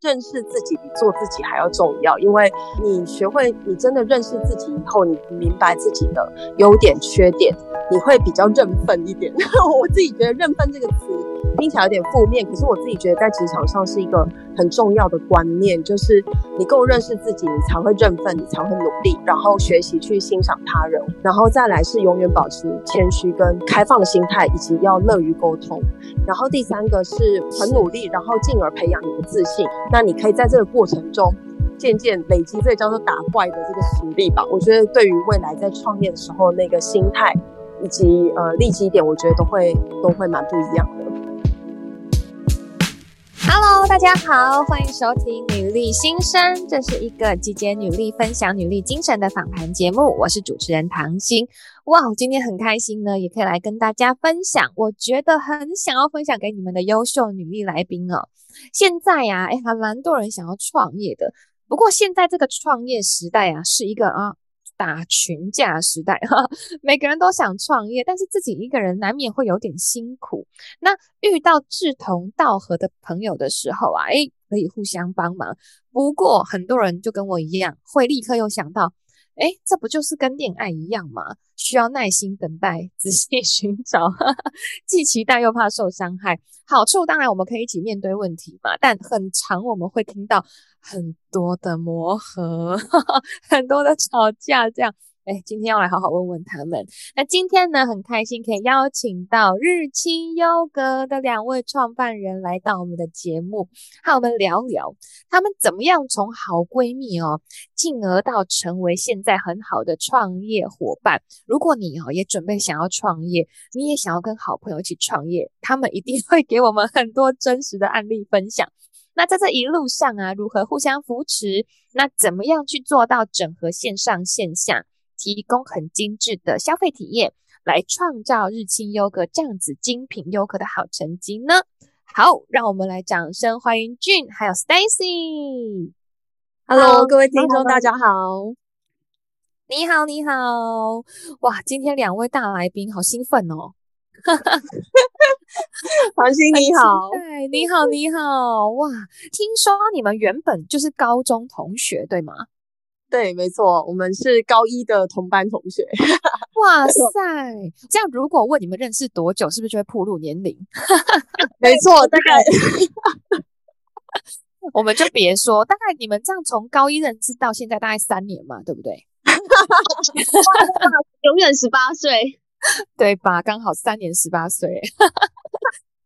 认识自己比做自己还要重要，因为你学会，你真的认识自己以后，你明白自己的优点、缺点，你会比较认份一点。我自己觉得“认份”这个词。听起来有点负面，可是我自己觉得在职场上是一个很重要的观念，就是你够认识自己，你才会认份，你才会努力，然后学习去欣赏他人，然后再来是永远保持谦虚跟开放的心态，以及要乐于沟通。然后第三个是很努力，然后进而培养你的自信。那你可以在这个过程中渐渐累积这叫做打怪的这个实力吧。我觉得对于未来在创业的时候那个心态以及呃利基点，我觉得都会都会蛮不一样的。Hello，大家好，欢迎收听女力新生，这是一个集结女力、分享女力精神的访谈节目。我是主持人唐心。哇，今天很开心呢，也可以来跟大家分享，我觉得很想要分享给你们的优秀女力来宾哦。现在呀，诶，还蛮多人想要创业的，不过现在这个创业时代啊，是一个啊。打群架时代哈，每个人都想创业，但是自己一个人难免会有点辛苦。那遇到志同道合的朋友的时候啊，诶，可以互相帮忙。不过很多人就跟我一样，会立刻又想到。哎，这不就是跟恋爱一样吗？需要耐心等待，仔细 寻找，既期待又怕受伤害。好处当然我们可以一起面对问题嘛，但很长我们会听到很多的磨合，哈哈，很多的吵架，这样。哎，今天要来好好问问他们。那今天呢，很开心可以邀请到日清优格的两位创办人来到我们的节目，和我们聊聊他们怎么样从好闺蜜哦，进而到成为现在很好的创业伙伴。如果你哦也准备想要创业，你也想要跟好朋友一起创业，他们一定 会给我们很多真实的案例分享。那在这一路上啊，如何互相扶持？那怎么样去做到整合线上线下？提供很精致的消费体验，来创造日清优格这样子精品优格的好成绩呢？好，让我们来掌声欢迎 June 还有 Stacy。Hello，各位听众，大家好。你好，你好。哇，今天两位大来宾好兴奋哦！黄鑫你好，对，你好，你好。哇，听说你们原本就是高中同学，对吗？对，没错，我们是高一的同班同学。哇塞，这样如果问你们认识多久，是不是就会暴露年龄？没错，大概 我们就别说，大概你们这样从高一认识到现在大概三年嘛，对不对？永远十八岁，对吧？刚好三年十八岁。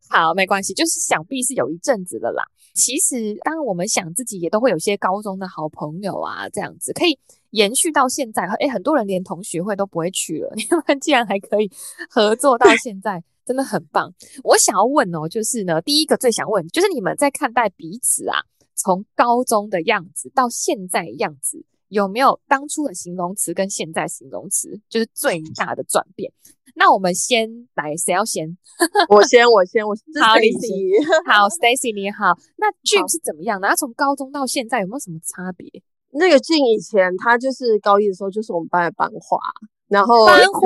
好，没关系，就是想必是有一阵子了啦。其实，当我们想自己也都会有些高中的好朋友啊，这样子可以延续到现在。诶，很多人连同学会都不会去了，你们竟然还可以合作到现在，真的很棒。我想要问哦，就是呢，第一个最想问，就是你们在看待彼此啊，从高中的样子到现在样子，有没有当初的形容词跟现在形容词就是最大的转变？那我们先来，谁要先？我先，我先，我是 Stacy。好，Stacy 你好。那 June 是怎么样的？他从高中到现在有没有什么差别？那个 June 以前他就是高一的时候，就是我们班的班花。然后班花，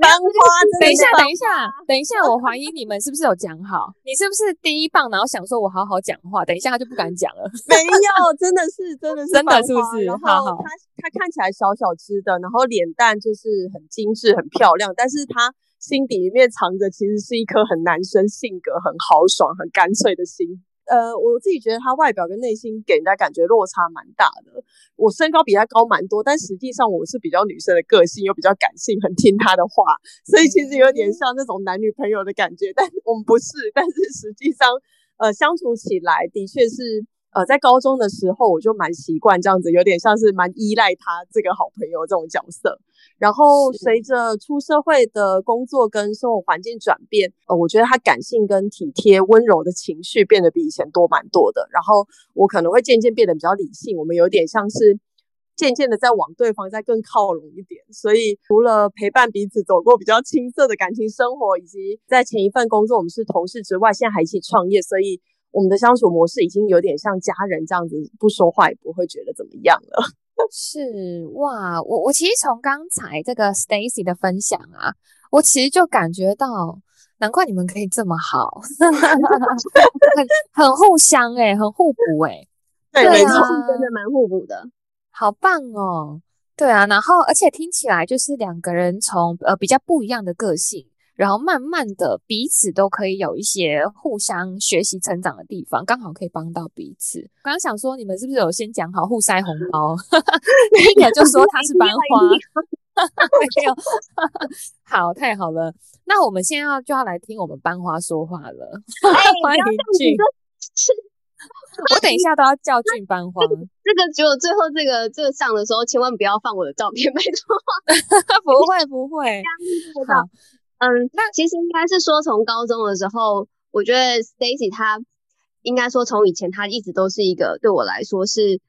班花，等一下，等一下，等一下，我怀疑你们是不是有讲好？你是不是第一棒，然后想说我好好讲话，等一下他就不敢讲了？没有，真的是，真的是，真的是不是？好好，他他看起来小小只的，然后脸蛋就是很精致、很漂亮，但是他心底里面藏着其实是一颗很男生性格、很豪爽、很干脆的心。呃，我自己觉得他外表跟内心给人家感觉落差蛮大的。我身高比他高蛮多，但实际上我是比较女生的个性，又比较感性，很听他的话，所以其实有点像那种男女朋友的感觉。但我们不是，但是实际上，呃，相处起来的确是。呃，在高中的时候，我就蛮习惯这样子，有点像是蛮依赖他这个好朋友这种角色。然后随着出社会的工作跟生活环境转变，呃，我觉得他感性跟体贴、温柔的情绪变得比以前多蛮多的。然后我可能会渐渐变得比较理性，我们有点像是渐渐的在往对方再更靠拢一点。所以除了陪伴彼此走过比较青涩的感情生活，以及在前一份工作我们是同事之外，现在还一起创业，所以。我们的相处模式已经有点像家人这样子，不说话也不会觉得怎么样了。是哇，我我其实从刚才这个 Stacy 的分享啊，我其实就感觉到难怪你们可以这么好，很很互相哎、欸，很互补哎、欸，对啊，是真的蛮互补的，好棒哦。对啊，然后而且听起来就是两个人从呃比较不一样的个性。然后慢慢的，彼此都可以有一些互相学习成长的地方，刚好可以帮到彼此。刚刚想说，你们是不是有先讲好互塞红包？第一个就说他是班花，没有。好，太好了。那我们现在要就要来听我们班花说话了。欢迎俊，我等一下都要叫俊班花。这个只有最后这个这个上的时候，千万不要放我的照片，拜托。不会不会，好。嗯，那其实应该是说，从高中的时候，我觉得 Stacy 她应该说从以前她一直都是一个对我来说是，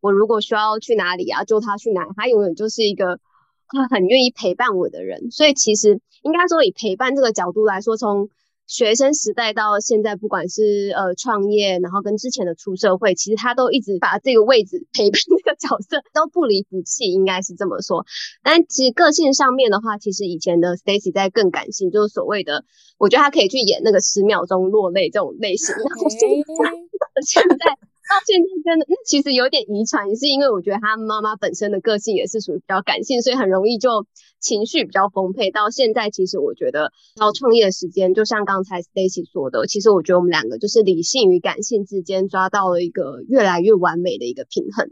我如果需要去哪里啊，就她去哪里，她永远就是一个他很愿意陪伴我的人。所以其实应该说以陪伴这个角度来说，从学生时代到现在，不管是呃创业，然后跟之前的出社会，其实他都一直把这个位置陪伴这个角色都不离不弃，应该是这么说。但其实个性上面的话，其实以前的 Stacy 在更感性，就是所谓的，我觉得他可以去演那个十秒钟落泪这种类型。然后现在。现在到到现在真的，那其实有点遗传，也是因为我觉得他妈妈本身的个性也是属于比较感性，所以很容易就情绪比较丰沛。到现在，其实我觉得到创业的时间，就像刚才 Stacy 说的，其实我觉得我们两个就是理性与感性之间抓到了一个越来越完美的一个平衡。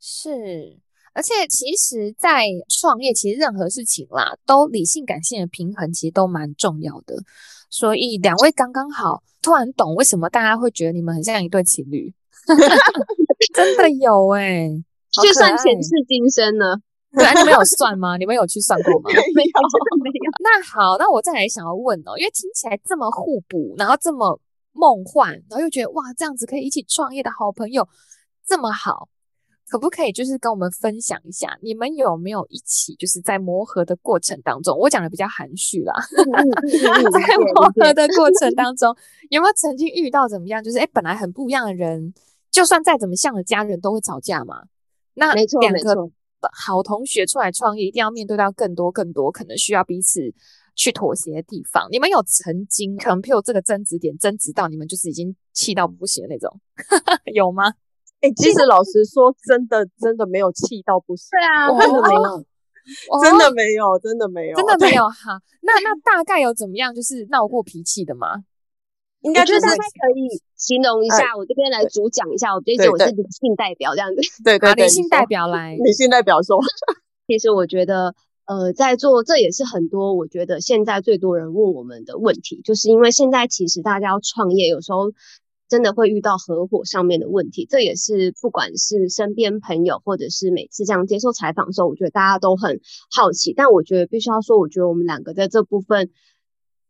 是，而且其实，在创业，其实任何事情啦，都理性感性的平衡，其实都蛮重要的。所以两位刚刚好，突然懂为什么大家会觉得你们很像一对情侣。真的有哎、欸，就算前世今生呢？对啊，你们有算吗？你们有去算过吗？没有，没有。那好，那我再来想要问哦，因为听起来这么互补，然后这么梦幻，然后又觉得哇，这样子可以一起创业的好朋友这么好，可不可以就是跟我们分享一下，你们有没有一起就是在磨合的过程当中？我讲的比较含蓄啦，在磨合的过程当中，有没有曾经遇到怎么样？就是哎，本来很不一样的人。就算再怎么像的家人都会吵架嘛。那两个好同学出来创业，一定要面对到更多更多可能需要彼此去妥协的地方。你们有曾经可能譬如这个争执点争执到你们就是已经气到不行的那种，有吗？哎、欸，其实老实说，真的真的没有气到不行。对啊，真的没有，真的没有，真的没有，真的没有哈。那那大概有怎么样就是闹过脾气的吗？应该就是可以形容一下，我这边来主讲一下，我这一集我是女性代表这样子。对对，女性代表来，女性代表说，其实我觉得，呃，在做这也是很多我觉得现在最多人问我们的问题，就是因为现在其实大家要创业，有时候真的会遇到合伙上面的问题，这也是不管是身边朋友或者是每次这样接受采访的时候，我觉得大家都很好奇。但我觉得必须要说，我觉得我们两个在这部分。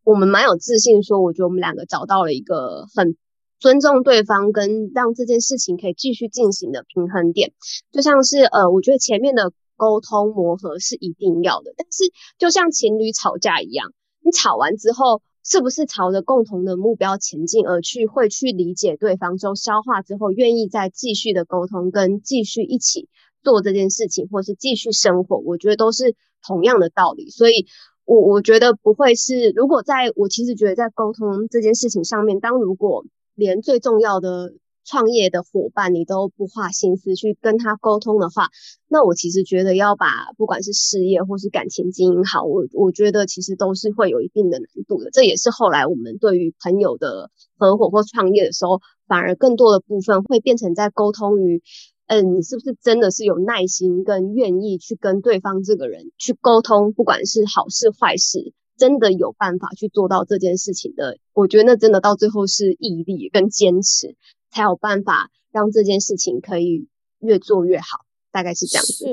我们蛮有自信，说我觉得我们两个找到了一个很尊重对方，跟让这件事情可以继续进行的平衡点。就像是呃，我觉得前面的沟通磨合是一定要的，但是就像情侣吵架一样，你吵完之后，是不是朝着共同的目标前进而去，会去理解对方之后消化之后，愿意再继续的沟通，跟继续一起做这件事情，或是继续生活，我觉得都是同样的道理。所以。我我觉得不会是，如果在我其实觉得在沟通这件事情上面，当如果连最重要的创业的伙伴你都不花心思去跟他沟通的话，那我其实觉得要把不管是事业或是感情经营好，我我觉得其实都是会有一定的难度的。这也是后来我们对于朋友的合伙或创业的时候，反而更多的部分会变成在沟通于。嗯，你是不是真的是有耐心跟愿意去跟对方这个人去沟通，不管是好事坏事，真的有办法去做到这件事情的？我觉得那真的到最后是毅力跟坚持，才有办法让这件事情可以越做越好，大概是这样子。是，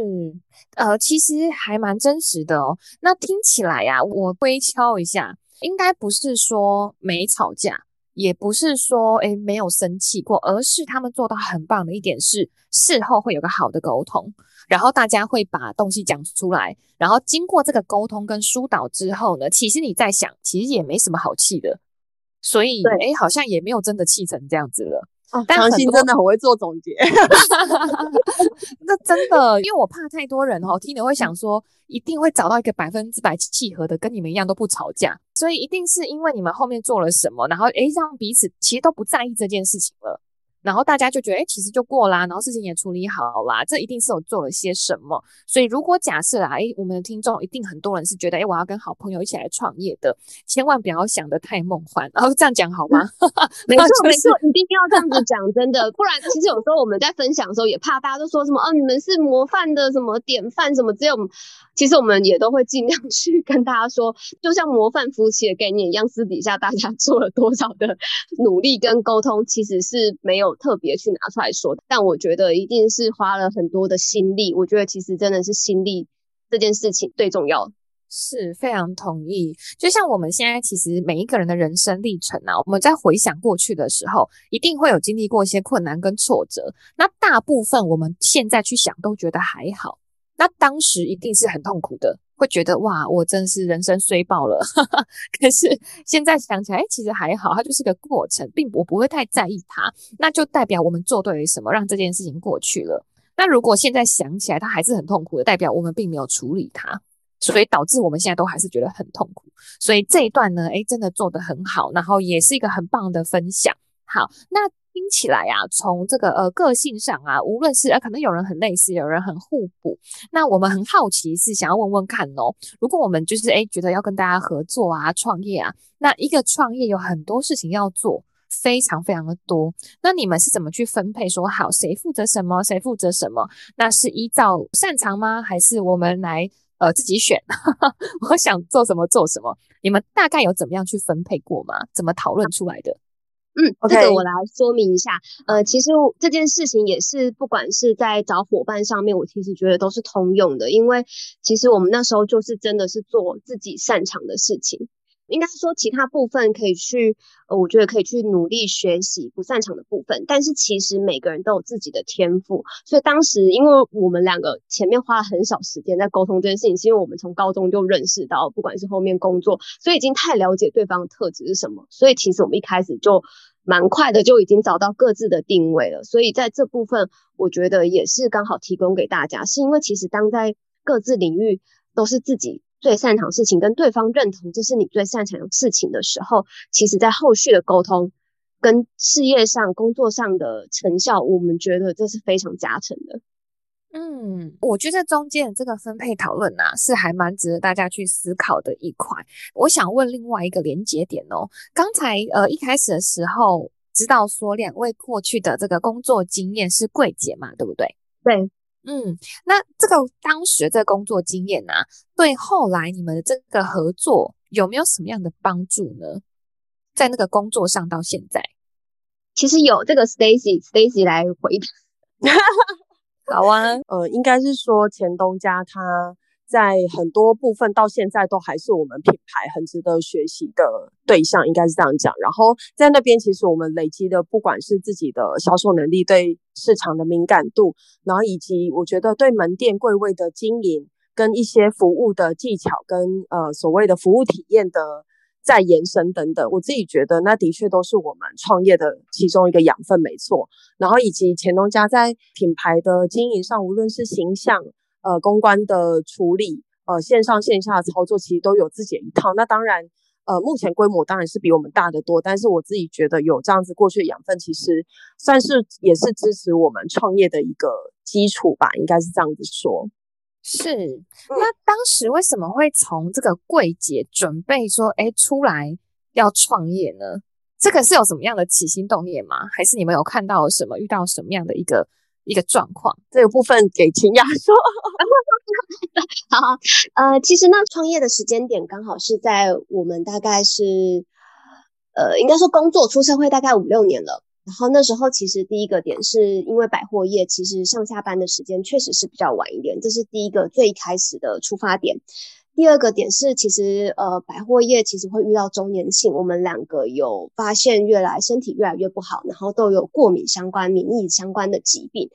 呃，其实还蛮真实的哦。那听起来呀，我推敲一下，应该不是说没吵架。也不是说诶没有生气过，而是他们做到很棒的一点是事后会有个好的沟通，然后大家会把东西讲出来，然后经过这个沟通跟疏导之后呢，其实你在想，其实也没什么好气的，所以诶好像也没有真的气成这样子了。哦，唐心真的很会做总结，那真的，因为我怕太多人哦，听了会想说，一定会找到一个百分之百契合的，跟你们一样都不吵架，所以一定是因为你们后面做了什么，然后诶，让彼此其实都不在意这件事情了。然后大家就觉得，哎，其实就过啦，然后事情也处理好啦，这一定是有做了些什么。所以如果假设啊，哎，我们的听众一定很多人是觉得，哎，我要跟好朋友一起来创业的，千万不要想的太梦幻。然后这样讲好吗？没错，没错，一定要这样子讲，真的，不然其实有时候我们在分享的时候，也怕大家都说什么，哦，你们是模范的什么典范什么，只有其实我们也都会尽量 去跟大家说，就像模范夫妻的概念一样，私底下大家做了多少的努力跟沟通，其实是没有。特别去拿出来说，但我觉得一定是花了很多的心力。我觉得其实真的是心力这件事情最重要，是非常同意。就像我们现在其实每一个人的人生历程啊，我们在回想过去的时候，一定会有经历过一些困难跟挫折。那大部分我们现在去想都觉得还好，那当时一定是很痛苦的。会觉得哇，我真是人生衰爆了。可是现在想起来，哎，其实还好，它就是个过程，并我不会太在意它。那就代表我们做对了什么，让这件事情过去了。那如果现在想起来，它还是很痛苦的，代表我们并没有处理它，所以导致我们现在都还是觉得很痛苦。所以这一段呢，哎，真的做得很好，然后也是一个很棒的分享。好，那。听起来啊，从这个呃个性上啊，无论是呃可能有人很类似，有人很互补。那我们很好奇，是想要问问看哦，如果我们就是诶觉得要跟大家合作啊，创业啊，那一个创业有很多事情要做，非常非常的多。那你们是怎么去分配？说好谁负责什么，谁负责什么？那是依照擅长吗？还是我们来呃自己选？我想做什么做什么？你们大概有怎么样去分配过吗？怎么讨论出来的？嗯，Okay. 这个我来说明一下。呃，其实这件事情也是，不管是在找伙伴上面，我其实觉得都是通用的。因为其实我们那时候就是真的是做自己擅长的事情，应该说其他部分可以去，呃，我觉得可以去努力学习不擅长的部分。但是其实每个人都有自己的天赋，所以当时因为我们两个前面花了很少时间在沟通这件事情，是因为我们从高中就认识到，不管是后面工作，所以已经太了解对方的特质是什么。所以其实我们一开始就。蛮快的就已经找到各自的定位了，所以在这部分我觉得也是刚好提供给大家，是因为其实当在各自领域都是自己最擅长的事情，跟对方认同这是你最擅长的事情的时候，其实在后续的沟通跟事业上、工作上的成效，我们觉得这是非常加成的。嗯，我觉得中间的这个分配讨论啊，是还蛮值得大家去思考的一块。我想问另外一个连结点哦，刚才呃一开始的时候知道说两位过去的这个工作经验是柜姐嘛，对不对？对，嗯，那这个当时的这个工作经验啊，对后来你们的这个合作有没有什么样的帮助呢？在那个工作上到现在，其实有这个 Stacy Stacy 来回答。好啊，呃，应该是说前东家他在很多部分到现在都还是我们品牌很值得学习的对象，应该是这样讲。然后在那边，其实我们累积的不管是自己的销售能力、对市场的敏感度，然后以及我觉得对门店柜位的经营跟一些服务的技巧跟呃所谓的服务体验的。再延伸等等，我自己觉得那的确都是我们创业的其中一个养分，没错。然后以及钱东家在品牌的经营上，无论是形象、呃公关的处理、呃线上线下的操作，其实都有自己的一套。那当然，呃目前规模当然是比我们大得多，但是我自己觉得有这样子过去的养分，其实算是也是支持我们创业的一个基础吧，应该是这样子说。是，那当时为什么会从这个柜姐准备说，哎，出来要创业呢？这个是有什么样的起心动念吗？还是你们有看到什么，遇到什么样的一个一个状况？这个部分给秦雅说。好，呃，其实那创业的时间点刚好是在我们大概是，呃，应该说工作出社会大概五六年了。然后那时候其实第一个点是因为百货业其实上下班的时间确实是比较晚一点，这是第一个最开始的出发点。第二个点是其实呃百货业其实会遇到中年性，我们两个有发现越来身体越来越不好，然后都有过敏相关、免疫相关的疾病。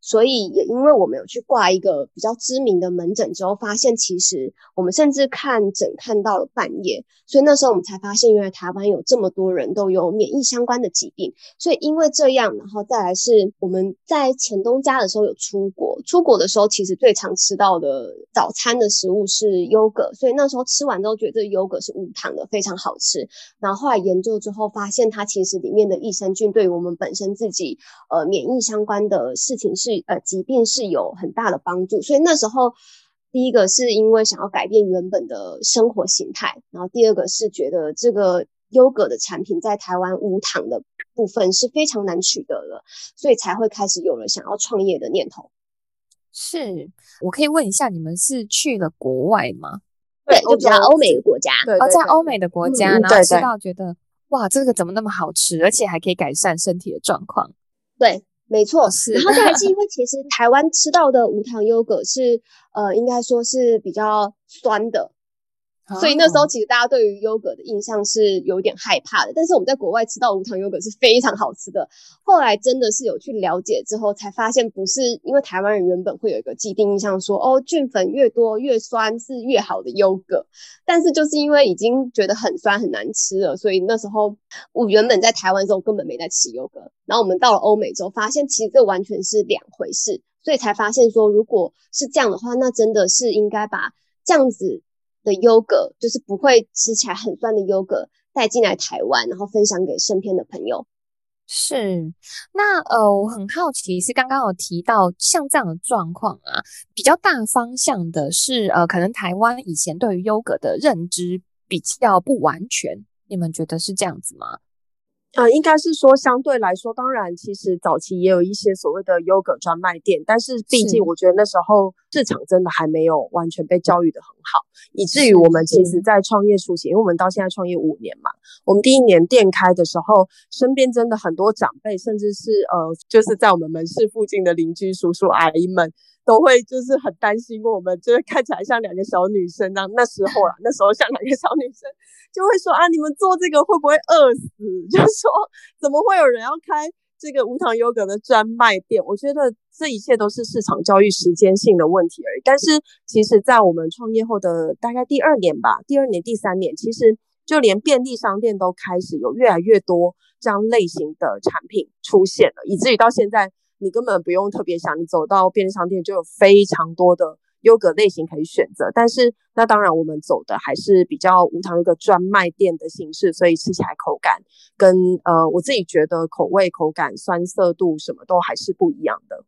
所以也因为我们有去挂一个比较知名的门诊之后，发现其实我们甚至看诊看到了半夜，所以那时候我们才发现，原来台湾有这么多人都有免疫相关的疾病。所以因为这样，然后再来是我们在前东家的时候有出国，出国的时候其实最常吃到的早餐的食物是优格，所以那时候吃完之后觉得优格是无糖的，非常好吃。然后后来研究之后发现，它其实里面的益生菌对于我们本身自己呃免疫相关的事情是。呃，疾病是有很大的帮助，所以那时候第一个是因为想要改变原本的生活形态，然后第二个是觉得这个优格的产品在台湾无糖的部分是非常难取得的，所以才会开始有了想要创业的念头。是，我可以问一下，你们是去了国外吗？对，就比较欧美的国家，哦，在欧美的国家，然后吃到觉得哇，这个怎么那么好吃，而且还可以改善身体的状况。对。没错，是。然后再来是因为其实台湾吃到的无糖优格是，呃，应该说是比较酸的。所以那时候其实大家对于优格的印象是有点害怕的，但是我们在国外吃到无糖优格是非常好吃的。后来真的是有去了解之后，才发现不是因为台湾人原本会有一个既定印象说，哦，菌粉越多越酸是越好的优格，但是就是因为已经觉得很酸很难吃了，所以那时候我原本在台湾的时候根本没在吃优格，然后我们到了欧美之后，发现其实这完全是两回事，所以才发现说，如果是这样的话，那真的是应该把这样子。的优格就是不会吃起来很酸的优格带进来台湾，然后分享给身边的朋友。是，那呃，我很好奇，是刚刚有提到像这样的状况啊，比较大方向的是呃，可能台湾以前对于优格的认知比较不完全，你们觉得是这样子吗？呃，应该是说相对来说，当然，其实早期也有一些所谓的 yoga 专卖店，但是毕竟我觉得那时候市场真的还没有完全被教育的很好，以至于我们其实，在创业初期，因为我们到现在创业五年嘛，我们第一年店开的时候，身边真的很多长辈，甚至是呃，就是在我们门市附近的邻居叔叔阿姨们。都会就是很担心我们，就是看起来像两个小女生那那时候啦，那时候像两个小女生，就会说啊，你们做这个会不会饿死？就是说，怎么会有人要开这个无糖优格的专卖店？我觉得这一切都是市场教育时间性的问题而已。但是，其实，在我们创业后的大概第二年吧，第二年、第三年，其实就连便利商店都开始有越来越多这样类型的产品出现了，以至于到现在。你根本不用特别想，你走到便利商店就有非常多的优格类型可以选择。但是那当然，我们走的还是比较无糖优格专卖店的形式，所以吃起来口感跟呃我自己觉得口味、口感、酸涩度什么都还是不一样的。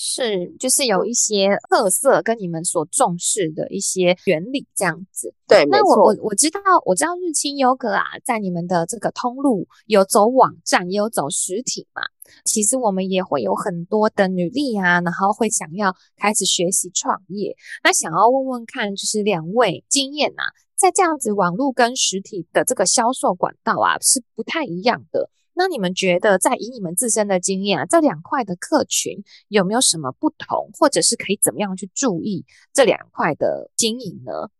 是，就是有一些特色跟你们所重视的一些原理这样子。对，那我。我我知道，我知道日清优格啊，在你们的这个通路有走网站，也有走实体嘛。其实我们也会有很多的女力啊，然后会想要开始学习创业。那想要问问看，就是两位经验啊，在这样子网络跟实体的这个销售管道啊，是不太一样的。那你们觉得，在以你们自身的经验啊，这两块的客群有没有什么不同，或者是可以怎么样去注意这两块的经营呢？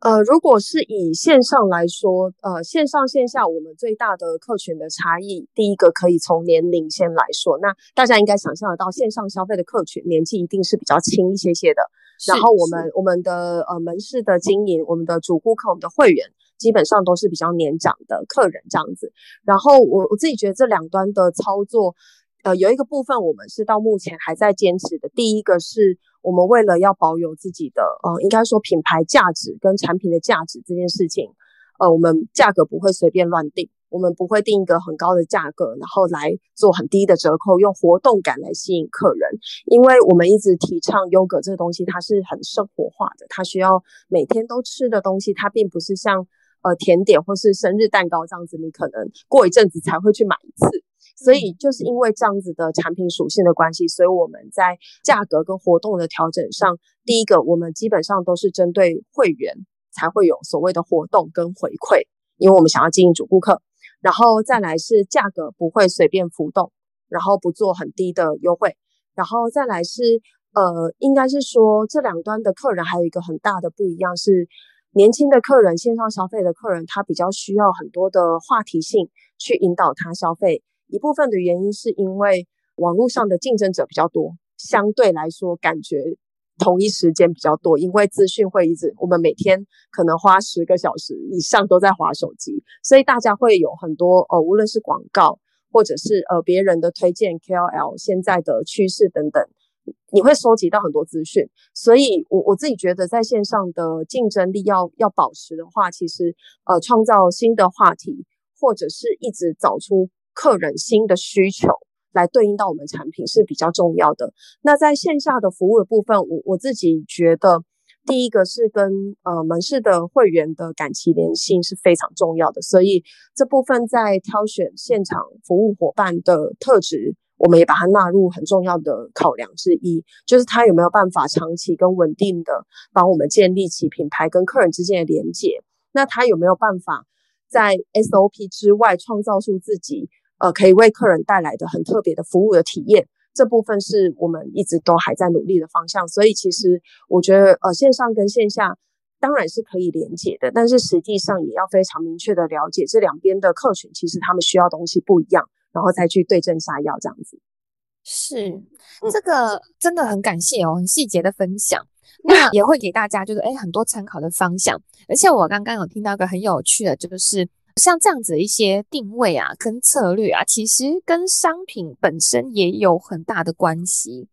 呃，如果是以线上来说，呃，线上线下我们最大的客群的差异，第一个可以从年龄先来说，那大家应该想象得到，线上消费的客群年纪一定是比较轻一些些的。然后我们我们的呃门市的经营，我们的主顾客，我们的会员。基本上都是比较年长的客人这样子，然后我我自己觉得这两端的操作，呃，有一个部分我们是到目前还在坚持的。第一个是我们为了要保有自己的，呃，应该说品牌价值跟产品的价值这件事情，呃，我们价格不会随便乱定。我们不会定一个很高的价格，然后来做很低的折扣，用活动感来吸引客人。因为我们一直提倡优格这个东西，它是很生活化的，它需要每天都吃的东西，它并不是像。呃，甜点或是生日蛋糕这样子，你可能过一阵子才会去买一次。所以就是因为这样子的产品属性的关系，所以我们在价格跟活动的调整上，第一个我们基本上都是针对会员才会有所谓的活动跟回馈，因为我们想要经营主顾客。然后再来是价格不会随便浮动，然后不做很低的优惠。然后再来是呃，应该是说这两端的客人还有一个很大的不一样是。年轻的客人，线上消费的客人，他比较需要很多的话题性去引导他消费。一部分的原因是因为网络上的竞争者比较多，相对来说感觉同一时间比较多，因为资讯会一直，我们每天可能花十个小时以上都在划手机，所以大家会有很多呃，无论是广告或者是呃别人的推荐 KOL 现在的趋势等等，你会收集到很多资讯，所以我我自己觉得在线上的竞争力要要保持的话，其实呃创造新的话题，或者是一直找出客人新的需求。来对应到我们产品是比较重要的。那在线下的服务的部分，我我自己觉得，第一个是跟呃门市的会员的感情联系是非常重要的，所以这部分在挑选现场服务伙伴的特质，我们也把它纳入很重要的考量之一，就是他有没有办法长期跟稳定的帮我们建立起品牌跟客人之间的连接，那他有没有办法在 SOP 之外创造出自己。呃，可以为客人带来的很特别的服务的体验，这部分是我们一直都还在努力的方向。所以，其实我觉得，呃，线上跟线下当然是可以连接的，但是实际上也要非常明确的了解这两边的客群，其实他们需要东西不一样，然后再去对症下药这样子。是，这个真的很感谢哦，很细节的分享，那也会给大家就是诶很多参考的方向。而且我刚刚有听到一个很有趣的，就是。像这样子的一些定位啊，跟策略啊，其实跟商品本身也有很大的关系。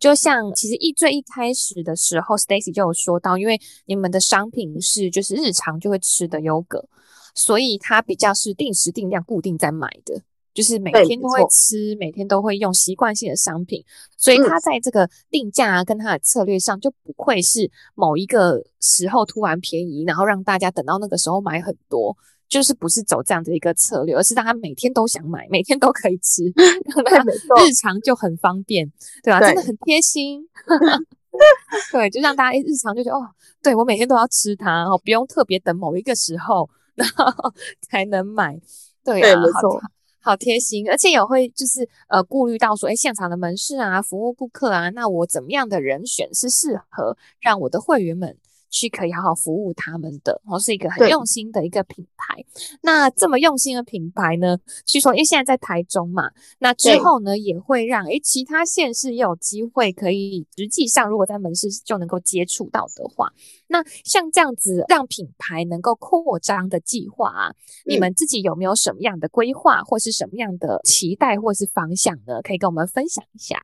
就像其实一最一开始的时候，Stacy 就有说到，因为你们的商品是就是日常就会吃的优格，所以它比较是定时定量、固定在买的，就是每天都会吃、每天都会用习惯性的商品，所以它在这个定价啊，跟它的策略上就不会是某一个时候突然便宜，然后让大家等到那个时候买很多。就是不是走这样的一个策略，而是让他每天都想买，每天都可以吃，让他日常就很方便，对吧？真的很贴心，对，就让大家日常就觉得哦，对我每天都要吃它，哦，不用特别等某一个时候然后 才能买，对啊，没错，好好贴心，而且也会就是呃顾虑到说，哎，现场的门市啊，服务顾客啊，那我怎么样的人选是适合让我的会员们。去可以好好服务他们的，然后是一个很用心的一个品牌。那这么用心的品牌呢，据说因为现在在台中嘛，那之后呢也会让诶其他县市也有机会可以实际上如果在门市就能够接触到的话，那像这样子让品牌能够扩张的计划啊，你们自己有没有什么样的规划，或是什么样的期待，或是方向呢？可以跟我们分享一下。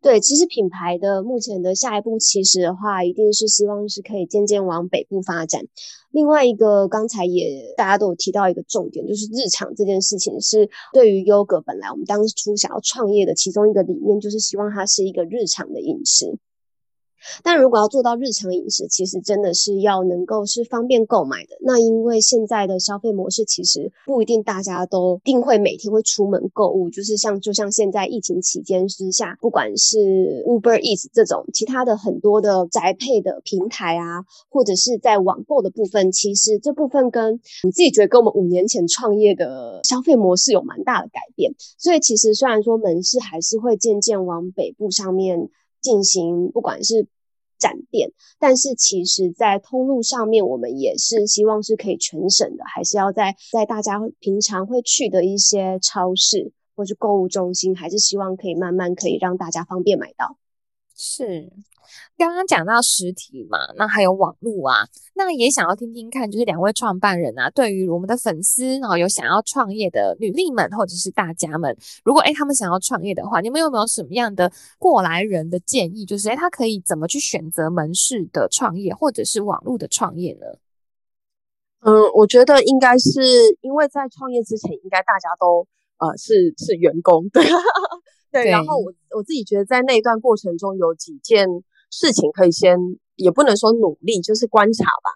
对，其实品牌的目前的下一步，其实的话，一定是希望是可以渐渐往北部发展。另外一个，刚才也大家都有提到一个重点，就是日常这件事情是对于优格本来我们当初想要创业的其中一个理念，就是希望它是一个日常的饮食。但如果要做到日常饮食，其实真的是要能够是方便购买的。那因为现在的消费模式，其实不一定大家都定会每天会出门购物。就是像就像现在疫情期间之下，不管是 Uber Eats 这种其他的很多的宅配的平台啊，或者是在网购的部分，其实这部分跟你自己觉得跟我们五年前创业的消费模式有蛮大的改变。所以其实虽然说门市还是会渐渐往北部上面进行，不管是展店，但是其实，在通路上面，我们也是希望是可以全省的，还是要在在大家平常会去的一些超市或是购物中心，还是希望可以慢慢可以让大家方便买到。是。刚刚讲到实体嘛，那还有网络啊，那也想要听听看，就是两位创办人啊，对于我们的粉丝，然后有想要创业的女力们或者是大家们，如果诶他们想要创业的话，你们有没有什么样的过来人的建议？就是诶他可以怎么去选择门市的创业，或者是网络的创业呢？嗯，我觉得应该是因为在创业之前，应该大家都呃是是员工，对对，对。然后我我自己觉得在那一段过程中有几件。事情可以先，也不能说努力，就是观察吧。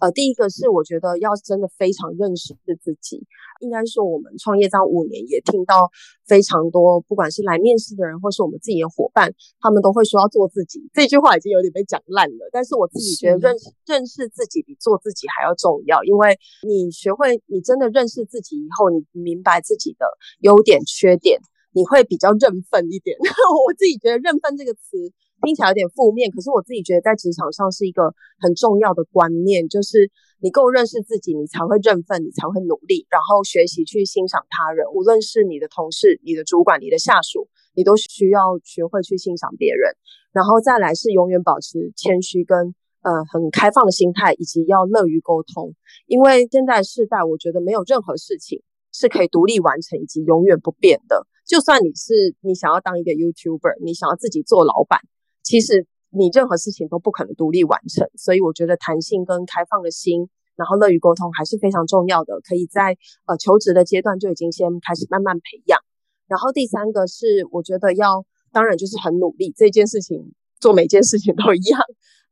呃，第一个是我觉得要真的非常认识自己，应该说我们创业这样五年，也听到非常多，不管是来面试的人，或是我们自己的伙伴，他们都会说要做自己。这句话已经有点被讲烂了，但是我自己觉得认识认识自己比做自己还要重要，因为你学会，你真的认识自己以后，你明白自己的优点缺点，你会比较认份一点。我自己觉得认份这个词。听起来有点负面，可是我自己觉得在职场上是一个很重要的观念，就是你够认识自己，你才会认份，你才会努力，然后学习去欣赏他人，无论是你的同事、你的主管、你的下属，你都需要学会去欣赏别人，然后再来是永远保持谦虚跟呃很开放的心态，以及要乐于沟通。因为现在世代，我觉得没有任何事情是可以独立完成以及永远不变的。就算你是你想要当一个 YouTuber，你想要自己做老板，其实你任何事情都不可能独立完成。所以我觉得弹性跟开放的心。然后乐于沟通还是非常重要的，可以在呃求职的阶段就已经先开始慢慢培养。然后第三个是我觉得要，当然就是很努力，这件事情做每件事情都一样，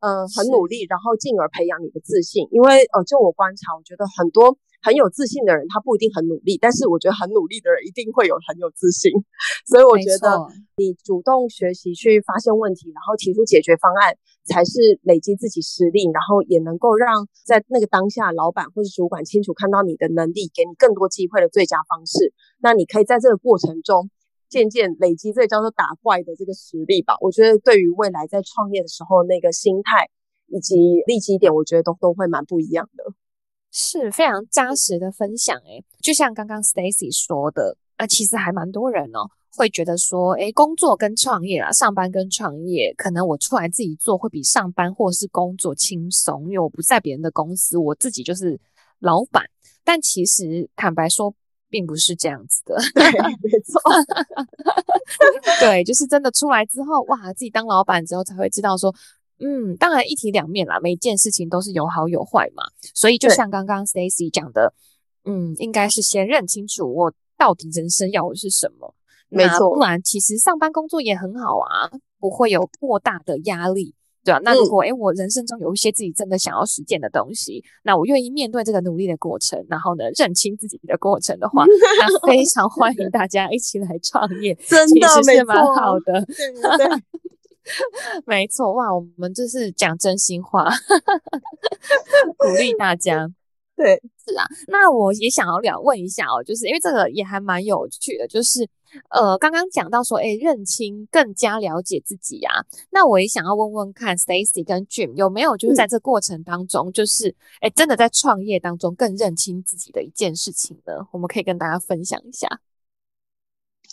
呃，很努力，然后进而培养你的自信。因为呃，就我观察，我觉得很多。很有自信的人，他不一定很努力，但是我觉得很努力的人一定会有很有自信。所以我觉得你主动学习去发现问题，然后提出解决方案，才是累积自己实力，然后也能够让在那个当下老板或是主管清楚看到你的能力，给你更多机会的最佳方式。那你可以在这个过程中渐渐累积这个叫做打怪的这个实力吧。我觉得对于未来在创业的时候那个心态以及利基点，我觉得都都会蛮不一样的。是非常扎实的分享诶，就像刚刚 Stacy 说的，呃，其实还蛮多人哦，会觉得说，诶，工作跟创业啊，上班跟创业，可能我出来自己做会比上班或是工作轻松，因为我不在别人的公司，我自己就是老板。但其实坦白说，并不是这样子的，对，没错，对，就是真的出来之后，哇，自己当老板之后才会知道说。嗯，当然一体两面啦，每件事情都是有好有坏嘛。所以就像刚刚 Stacy 讲的，嗯，应该是先认清楚我到底人生要的是什么。没错，不然其实上班工作也很好啊，不会有过大的压力，对吧？那如果诶、嗯欸、我人生中有一些自己真的想要实践的东西，那我愿意面对这个努力的过程，然后呢，认清自己的过程的话，那非常欢迎大家一起来创业，真的是蛮好的。对对。没错，哇，我们就是讲真心话，鼓励大家。对，是啊。那我也想要聊问一下哦，就是因为这个也还蛮有趣的，就是呃，刚刚讲到说，哎，认清更加了解自己啊。那我也想要问问看，Stacy 跟 Jim 有没有就是在这过程当中，就是哎、嗯，真的在创业当中更认清自己的一件事情呢？我们可以跟大家分享一下。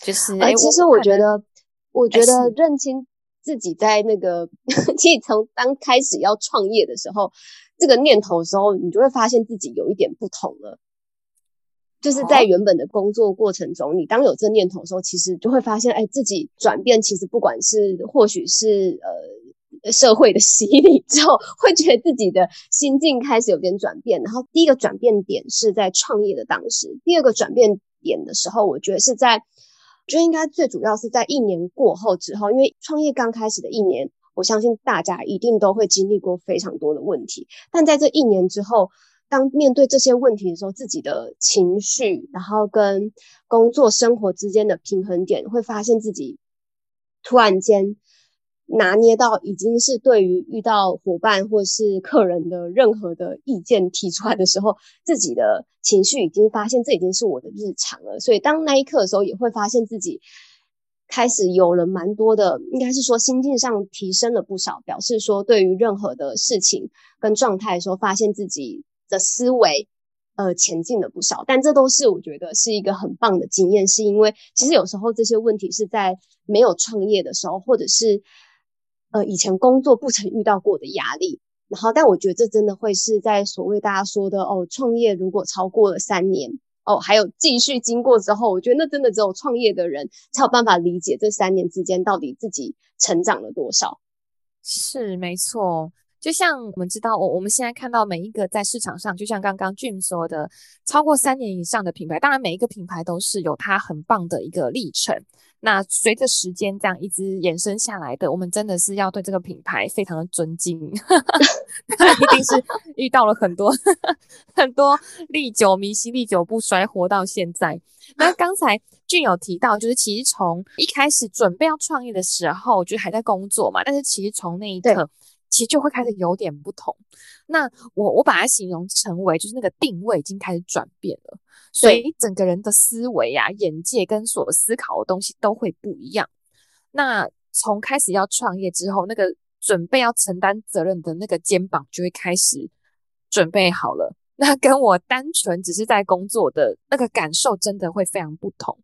就是，哎，其实我觉得，我觉得认清。自己在那个，其实从刚开始要创业的时候，这个念头的时候，你就会发现自己有一点不同了。就是在原本的工作过程中，你当有这念头的时候，其实就会发现，哎，自己转变，其实不管是或许是呃社会的洗礼之后，会觉得自己的心境开始有点转变。然后第一个转变点是在创业的当时，第二个转变点的时候，我觉得是在。我觉得应该最主要是在一年过后之后，因为创业刚开始的一年，我相信大家一定都会经历过非常多的问题。但在这一年之后，当面对这些问题的时候，自己的情绪，然后跟工作生活之间的平衡点，会发现自己突然间。拿捏到已经是对于遇到伙伴或是客人的任何的意见提出来的时候，自己的情绪已经发现这已经是我的日常了。所以当那一刻的时候，也会发现自己开始有了蛮多的，应该是说心境上提升了不少，表示说对于任何的事情跟状态的时候，发现自己的思维呃前进了不少。但这都是我觉得是一个很棒的经验，是因为其实有时候这些问题是在没有创业的时候，或者是。呃，以前工作不曾遇到过的压力，然后，但我觉得这真的会是在所谓大家说的哦，创业如果超过了三年，哦，还有继续经过之后，我觉得那真的只有创业的人才有办法理解这三年之间到底自己成长了多少。是，没错。就像我们知道，我我们现在看到每一个在市场上，就像刚刚 Jim 说的，超过三年以上的品牌，当然每一个品牌都是有它很棒的一个历程。那随着时间这样一直延伸下来的，我们真的是要对这个品牌非常的尊敬，它一定是遇到了很多 很多历久弥新、历久不衰，活到现在。那刚才 Jim 有提到，就是其实从一开始准备要创业的时候，就还在工作嘛，但是其实从那一刻。其实就会开始有点不同。那我我把它形容成为，就是那个定位已经开始转变了，所以整个人的思维啊、眼界跟所思考的东西都会不一样。那从开始要创业之后，那个准备要承担责任的那个肩膀就会开始准备好了。那跟我单纯只是在工作的那个感受真的会非常不同。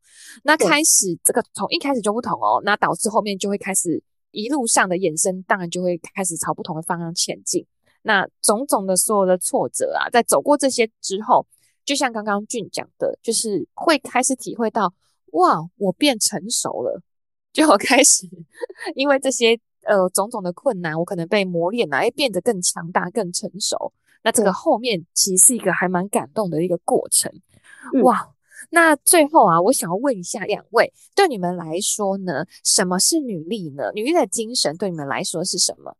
那开始这个从一开始就不同哦，那导致后面就会开始一路上的延伸，当然就会开始朝不同的方向前进。那种种的所有的挫折啊，在走过这些之后，就像刚刚俊讲的，就是会开始体会到，哇，我变成熟了，就我开始因为这些呃种种的困难，我可能被磨练了，哎，变得更强大、更成熟。那这个后面其实是一个还蛮感动的一个过程，嗯、哇。那最后啊，我想要问一下两位，对你们来说呢，什么是女力呢？女力的精神对你们来说是什么？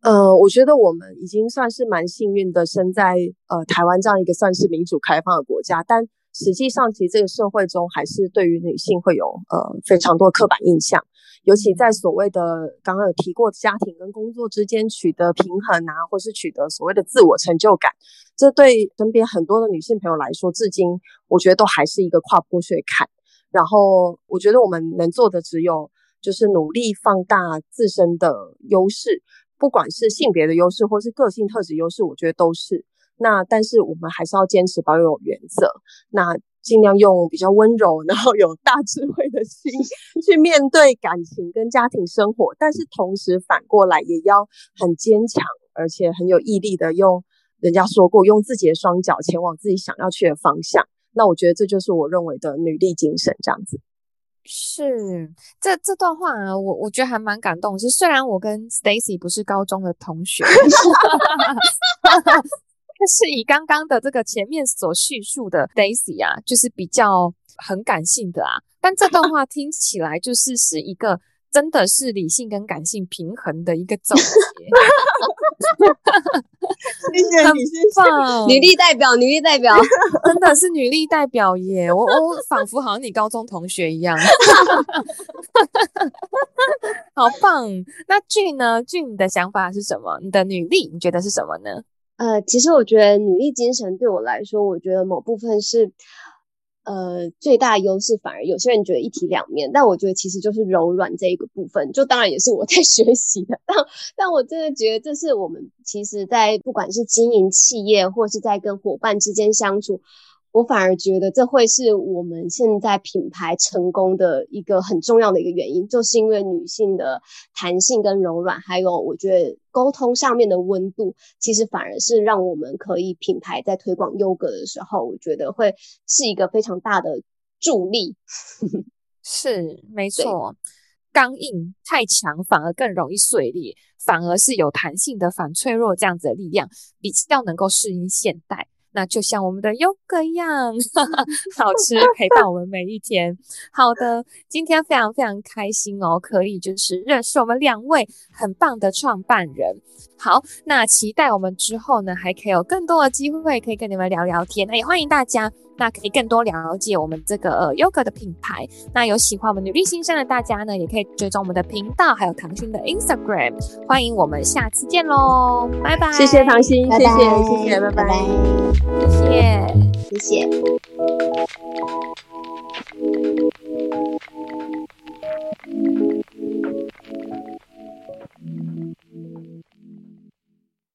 呃，我觉得我们已经算是蛮幸运的，生在呃台湾这样一个算是民主开放的国家。但实际上，其实这个社会中还是对于女性会有呃非常多刻板印象，尤其在所谓的刚刚有提过家庭跟工作之间取得平衡啊，或是取得所谓的自我成就感，这对身边很多的女性朋友来说，至今我觉得都还是一个跨不过去的坎。然后，我觉得我们能做的只有就是努力放大自身的优势。不管是性别的优势，或是个性特质优势，我觉得都是。那但是我们还是要坚持保有原则，那尽量用比较温柔，然后有大智慧的心 去面对感情跟家庭生活。但是同时反过来也要很坚强，而且很有毅力的用。人家说过，用自己的双脚前往自己想要去的方向。那我觉得这就是我认为的女力精神，这样子。是这这段话啊，我我觉得还蛮感动。是虽然我跟 Stacy 不是高中的同学，但 是以刚刚的这个前面所叙述的 Daisy 啊，就是比较很感性的啊。但这段话 听起来就是是一个。真的是理性跟感性平衡的一个总结，谢谢你，谢谢女力代表，女力代表，真的是女力代表耶！我我仿佛好像你高中同学一样，好棒。那俊呢？俊，你的想法是什么？你的女力，你觉得是什么呢？呃，其实我觉得女力精神对我来说，我觉得某部分是。呃，最大优势反而有些人觉得一体两面，但我觉得其实就是柔软这一个部分，就当然也是我 在学习的，但但我真的觉得这是我们其实在不管是经营企业或是在跟伙伴之间相处。我反而觉得这会是我们现在品牌成功的一个很重要的一个原因，就是因为女性的弹性跟柔软，还有我觉得沟通上面的温度，其实反而是让我们可以品牌在推广优格的时候，我觉得会是一个非常大的助力。是，没错，刚硬太强反而更容易碎裂，反而是有弹性的反脆弱这样子的力量，比较能够适应现代。那就像我们的优格一样，好吃陪伴我们每一天。好的，今天非常非常开心哦，可以就是认识我们两位很棒的创办人。好，那期待我们之后呢，还可以有更多的机会可以跟你们聊聊天。那也欢迎大家。那可以更多了解我们这个 Yoga 的品牌。那有喜欢我们女力新生的大家呢，也可以追踪我们的频道，还有唐心的 Instagram。欢迎我们下次见喽，拜拜！谢谢唐心，谢谢谢谢，拜拜，谢谢谢谢。